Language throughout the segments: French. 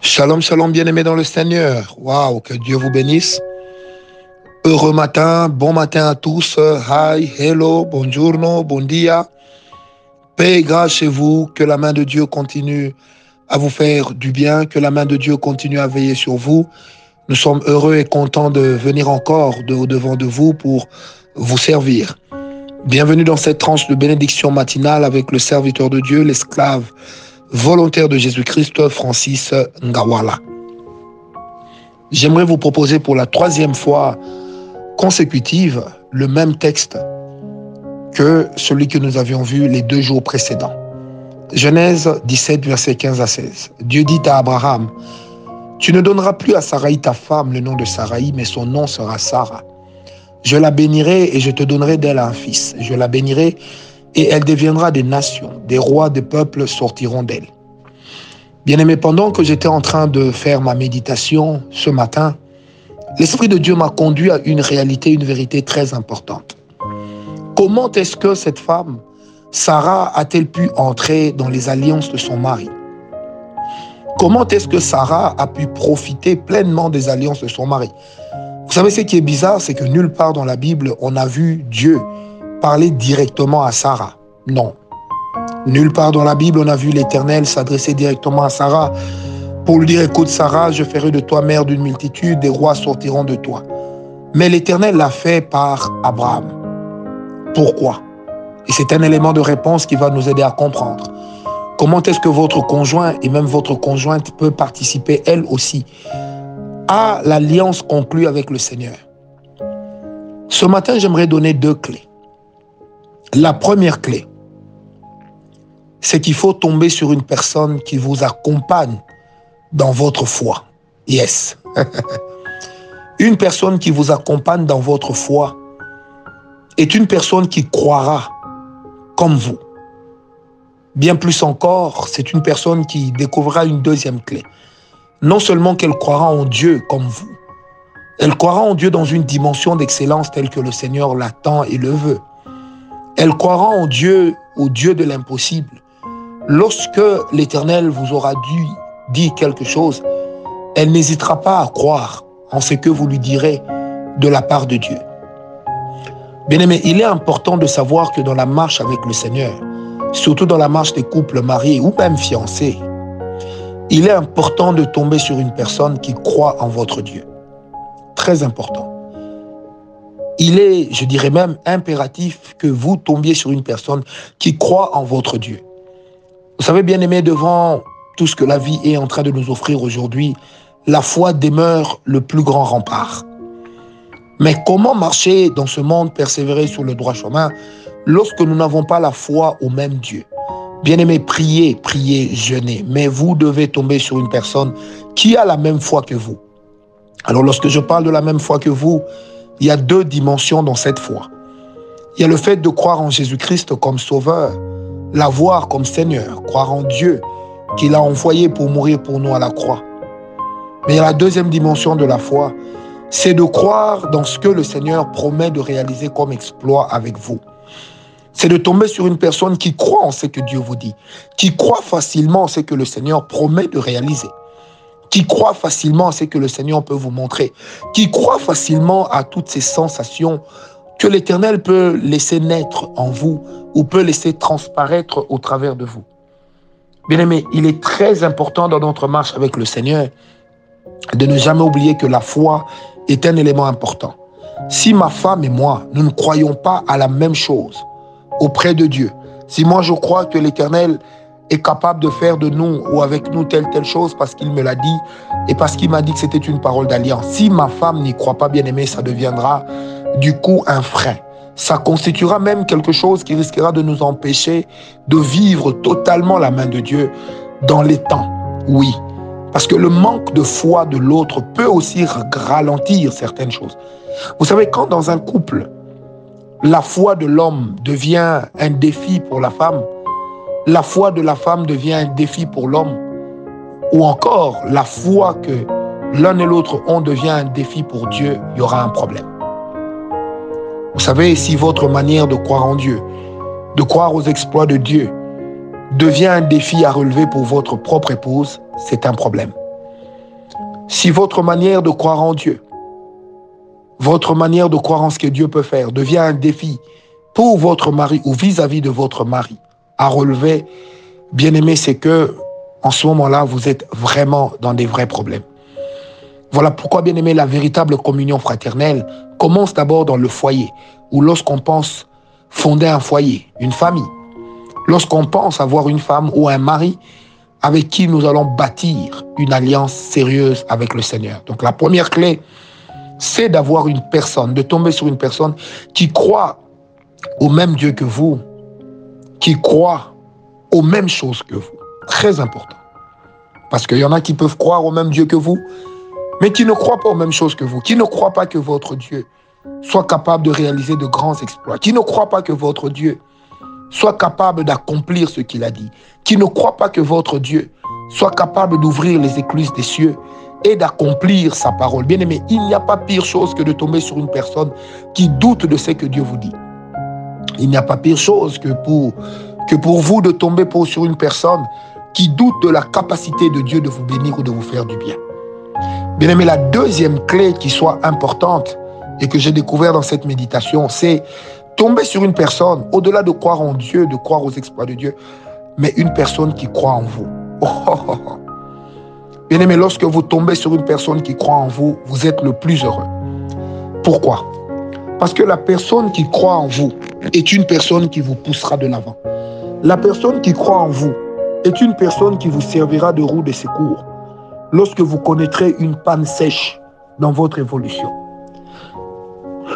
Shalom, shalom, bien-aimés dans le Seigneur. Waouh, que Dieu vous bénisse. Heureux matin, bon matin à tous. Hi, hello, buongiorno, bon dia. Paix et grâce chez vous, que la main de Dieu continue à vous faire du bien, que la main de Dieu continue à veiller sur vous. Nous sommes heureux et contents de venir encore de au-devant de vous pour vous servir. Bienvenue dans cette tranche de bénédiction matinale avec le serviteur de Dieu, l'esclave volontaire de Jésus-Christ, Francis Ngawala. J'aimerais vous proposer pour la troisième fois consécutive le même texte que celui que nous avions vu les deux jours précédents. Genèse 17, verset 15 à 16. Dieu dit à Abraham, Tu ne donneras plus à Sarai ta femme le nom de Sarai, mais son nom sera Sarah. Je la bénirai et je te donnerai d'elle un fils. Je la bénirai et elle deviendra des nations. Des rois, des peuples sortiront d'elle. Bien-aimé, pendant que j'étais en train de faire ma méditation ce matin, l'Esprit de Dieu m'a conduit à une réalité, une vérité très importante. Comment est-ce que cette femme, Sarah, a-t-elle pu entrer dans les alliances de son mari? Comment est-ce que Sarah a pu profiter pleinement des alliances de son mari? Vous savez, ce qui est bizarre, c'est que nulle part dans la Bible, on a vu Dieu parler directement à Sarah. Non. Nulle part dans la Bible, on a vu l'Éternel s'adresser directement à Sarah pour lui dire, écoute Sarah, je ferai de toi mère d'une multitude, des rois sortiront de toi. Mais l'Éternel l'a fait par Abraham. Pourquoi? Et c'est un élément de réponse qui va nous aider à comprendre. Comment est-ce que votre conjoint et même votre conjointe peut participer elle aussi à l'alliance conclue avec le Seigneur? Ce matin, j'aimerais donner deux clés. La première clé, c'est qu'il faut tomber sur une personne qui vous accompagne dans votre foi. Yes. une personne qui vous accompagne dans votre foi est une personne qui croira comme vous. Bien plus encore, c'est une personne qui découvrira une deuxième clé non seulement qu'elle croira en Dieu comme vous, elle croira en Dieu dans une dimension d'excellence telle que le Seigneur l'attend et le veut. Elle croira en Dieu, au Dieu de l'impossible. Lorsque l'Éternel vous aura dire quelque chose, elle n'hésitera pas à croire en ce que vous lui direz de la part de Dieu. Bien-aimé, il est important de savoir que dans la marche avec le Seigneur, surtout dans la marche des couples mariés ou même fiancés, il est important de tomber sur une personne qui croit en votre Dieu. Très important. Il est, je dirais même, impératif que vous tombiez sur une personne qui croit en votre Dieu. Vous savez, bien aimé, devant tout ce que la vie est en train de nous offrir aujourd'hui, la foi demeure le plus grand rempart. Mais comment marcher dans ce monde, persévérer sur le droit chemin, lorsque nous n'avons pas la foi au même Dieu? Bien-aimé, priez, priez, jeûnez. Mais vous devez tomber sur une personne qui a la même foi que vous. Alors lorsque je parle de la même foi que vous, il y a deux dimensions dans cette foi. Il y a le fait de croire en Jésus-Christ comme sauveur, l'avoir comme Seigneur, croire en Dieu qu'il a envoyé pour mourir pour nous à la croix. Mais il y a la deuxième dimension de la foi, c'est de croire dans ce que le Seigneur promet de réaliser comme exploit avec vous c'est de tomber sur une personne qui croit en ce que Dieu vous dit, qui croit facilement en ce que le Seigneur promet de réaliser, qui croit facilement en ce que le Seigneur peut vous montrer, qui croit facilement à toutes ces sensations que l'Éternel peut laisser naître en vous ou peut laisser transparaître au travers de vous. Bien aimé, il est très important dans notre marche avec le Seigneur de ne jamais oublier que la foi est un élément important. Si ma femme et moi, nous ne croyons pas à la même chose, auprès de Dieu. Si moi je crois que l'Éternel est capable de faire de nous ou avec nous telle telle chose parce qu'il me l'a dit et parce qu'il m'a dit que c'était une parole d'alliance. Si ma femme n'y croit pas bien aimé, ça deviendra du coup un frein. Ça constituera même quelque chose qui risquera de nous empêcher de vivre totalement la main de Dieu dans les temps. Oui, parce que le manque de foi de l'autre peut aussi ralentir certaines choses. Vous savez, quand dans un couple, la foi de l'homme devient un défi pour la femme, la foi de la femme devient un défi pour l'homme, ou encore la foi que l'un et l'autre ont devient un défi pour Dieu, il y aura un problème. Vous savez, si votre manière de croire en Dieu, de croire aux exploits de Dieu, devient un défi à relever pour votre propre épouse, c'est un problème. Si votre manière de croire en Dieu, votre manière de croire en ce que Dieu peut faire devient un défi pour votre mari ou vis-à-vis de votre mari à relever, bien aimé, c'est que en ce moment-là, vous êtes vraiment dans des vrais problèmes. Voilà pourquoi, bien aimé, la véritable communion fraternelle commence d'abord dans le foyer, ou lorsqu'on pense fonder un foyer, une famille, lorsqu'on pense avoir une femme ou un mari avec qui nous allons bâtir une alliance sérieuse avec le Seigneur. Donc la première clé, c'est d'avoir une personne, de tomber sur une personne qui croit au même Dieu que vous, qui croit aux mêmes choses que vous. Très important. Parce qu'il y en a qui peuvent croire au même Dieu que vous, mais qui ne croient pas aux mêmes choses que vous, qui ne croient pas que votre Dieu soit capable de réaliser de grands exploits, qui ne croient pas que votre Dieu soit capable d'accomplir ce qu'il a dit, qui ne croient pas que votre Dieu soit capable d'ouvrir les écluses des cieux et d'accomplir sa parole. Bien aimé, il n'y a pas pire chose que de tomber sur une personne qui doute de ce que Dieu vous dit. Il n'y a pas pire chose que pour, que pour vous de tomber sur une personne qui doute de la capacité de Dieu de vous bénir ou de vous faire du bien. Bien aimé, la deuxième clé qui soit importante et que j'ai découvert dans cette méditation, c'est tomber sur une personne, au-delà de croire en Dieu, de croire aux exploits de Dieu, mais une personne qui croit en vous. Bien aimé, lorsque vous tombez sur une personne qui croit en vous, vous êtes le plus heureux. Pourquoi? Parce que la personne qui croit en vous est une personne qui vous poussera de l'avant. La personne qui croit en vous est une personne qui vous servira de roue de secours lorsque vous connaîtrez une panne sèche dans votre évolution.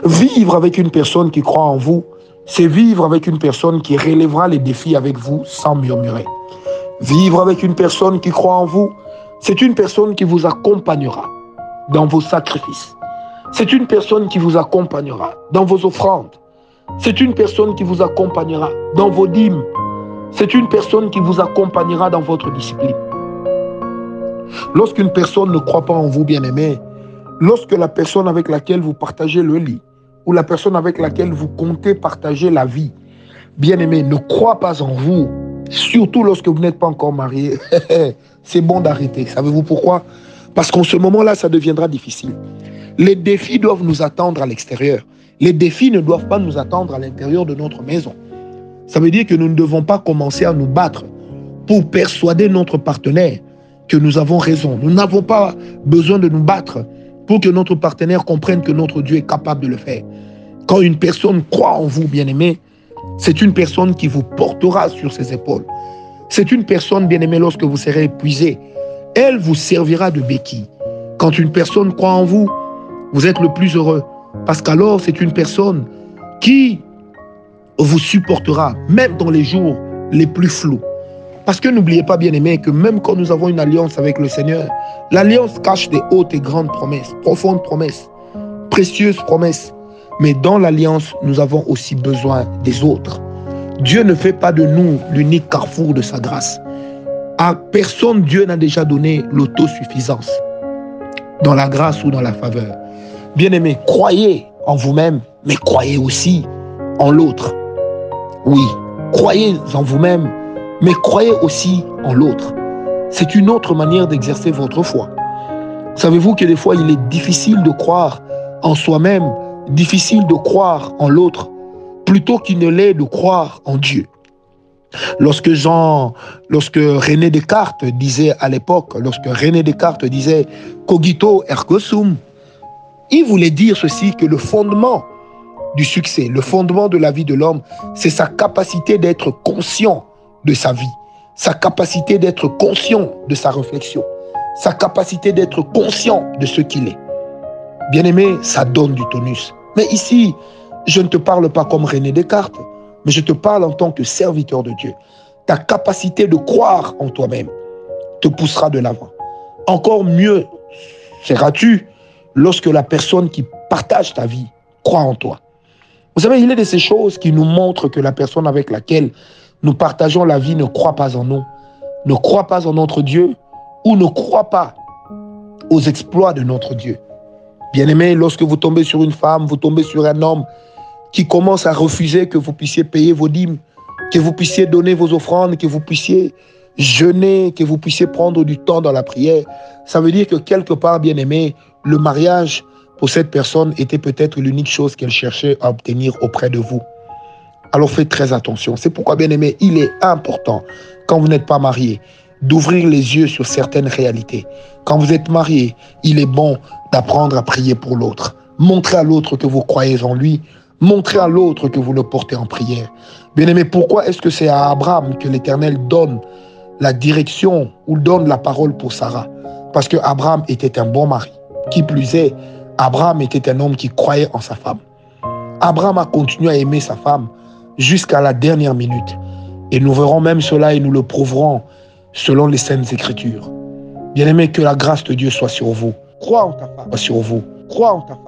Vivre avec une personne qui croit en vous, c'est vivre avec une personne qui relèvera les défis avec vous sans murmurer. Vivre avec une personne qui croit en vous, c'est une personne qui vous accompagnera dans vos sacrifices. C'est une personne qui vous accompagnera dans vos offrandes. C'est une personne qui vous accompagnera dans vos dîmes. C'est une personne qui vous accompagnera dans votre discipline. Lorsqu'une personne ne croit pas en vous, bien-aimé, lorsque la personne avec laquelle vous partagez le lit ou la personne avec laquelle vous comptez partager la vie, bien-aimé, ne croit pas en vous, surtout lorsque vous n'êtes pas encore marié, c'est bon d'arrêter. Savez-vous pourquoi? Parce qu'en ce moment-là, ça deviendra difficile. Les défis doivent nous attendre à l'extérieur. Les défis ne doivent pas nous attendre à l'intérieur de notre maison. Ça veut dire que nous ne devons pas commencer à nous battre pour persuader notre partenaire que nous avons raison. Nous n'avons pas besoin de nous battre pour que notre partenaire comprenne que notre Dieu est capable de le faire. Quand une personne croit en vous, bien-aimé, c'est une personne qui vous portera sur ses épaules. C'est une personne, bien-aimée, lorsque vous serez épuisé, elle vous servira de béquille. Quand une personne croit en vous, vous êtes le plus heureux. Parce qu'alors, c'est une personne qui vous supportera, même dans les jours les plus flous. Parce que n'oubliez pas, bien aimé, que même quand nous avons une alliance avec le Seigneur, l'alliance cache des hautes et grandes promesses, profondes promesses, précieuses promesses. Mais dans l'alliance, nous avons aussi besoin des autres. Dieu ne fait pas de nous l'unique carrefour de sa grâce. À personne, Dieu n'a déjà donné l'autosuffisance dans la grâce ou dans la faveur. Bien aimé, croyez en vous-même, mais croyez aussi en l'autre. Oui, croyez en vous-même, mais croyez aussi en l'autre. C'est une autre manière d'exercer votre foi. Savez-vous que des fois, il est difficile de croire en soi-même, difficile de croire en l'autre, plutôt qu'il ne l'est de croire en Dieu? Lorsque Jean, lorsque René Descartes disait à l'époque, lorsque René Descartes disait cogito ergo sum, il voulait dire ceci que le fondement du succès, le fondement de la vie de l'homme, c'est sa capacité d'être conscient de sa vie, sa capacité d'être conscient de sa réflexion, sa capacité d'être conscient de ce qu'il est. Bien-aimé, ça donne du tonus. Mais ici, je ne te parle pas comme René Descartes, mais je te parle en tant que serviteur de Dieu. Ta capacité de croire en toi-même te poussera de l'avant. Encore mieux seras-tu lorsque la personne qui partage ta vie croit en toi. Vous savez, il est de ces choses qui nous montrent que la personne avec laquelle nous partageons la vie ne croit pas en nous, ne croit pas en notre Dieu ou ne croit pas aux exploits de notre Dieu. Bien-aimé, lorsque vous tombez sur une femme, vous tombez sur un homme qui commence à refuser que vous puissiez payer vos dîmes, que vous puissiez donner vos offrandes, que vous puissiez jeûner, que vous puissiez prendre du temps dans la prière. Ça veut dire que quelque part, bien aimé, le mariage pour cette personne était peut-être l'unique chose qu'elle cherchait à obtenir auprès de vous. Alors faites très attention. C'est pourquoi, bien aimé, il est important, quand vous n'êtes pas marié, d'ouvrir les yeux sur certaines réalités. Quand vous êtes marié, il est bon d'apprendre à prier pour l'autre. Montrez à l'autre que vous croyez en lui. Montrez à l'autre que vous le portez en prière. Bien aimé, pourquoi est-ce que c'est à Abraham que l'Éternel donne la direction ou donne la parole pour Sarah Parce que Abraham était un bon mari. Qui plus est, Abraham était un homme qui croyait en sa femme. Abraham a continué à aimer sa femme jusqu'à la dernière minute. Et nous verrons même cela et nous le prouverons selon les saintes écritures. Bien aimé, que la grâce de Dieu soit sur vous. Crois en ta femme. Soit sur vous. Crois en ta femme.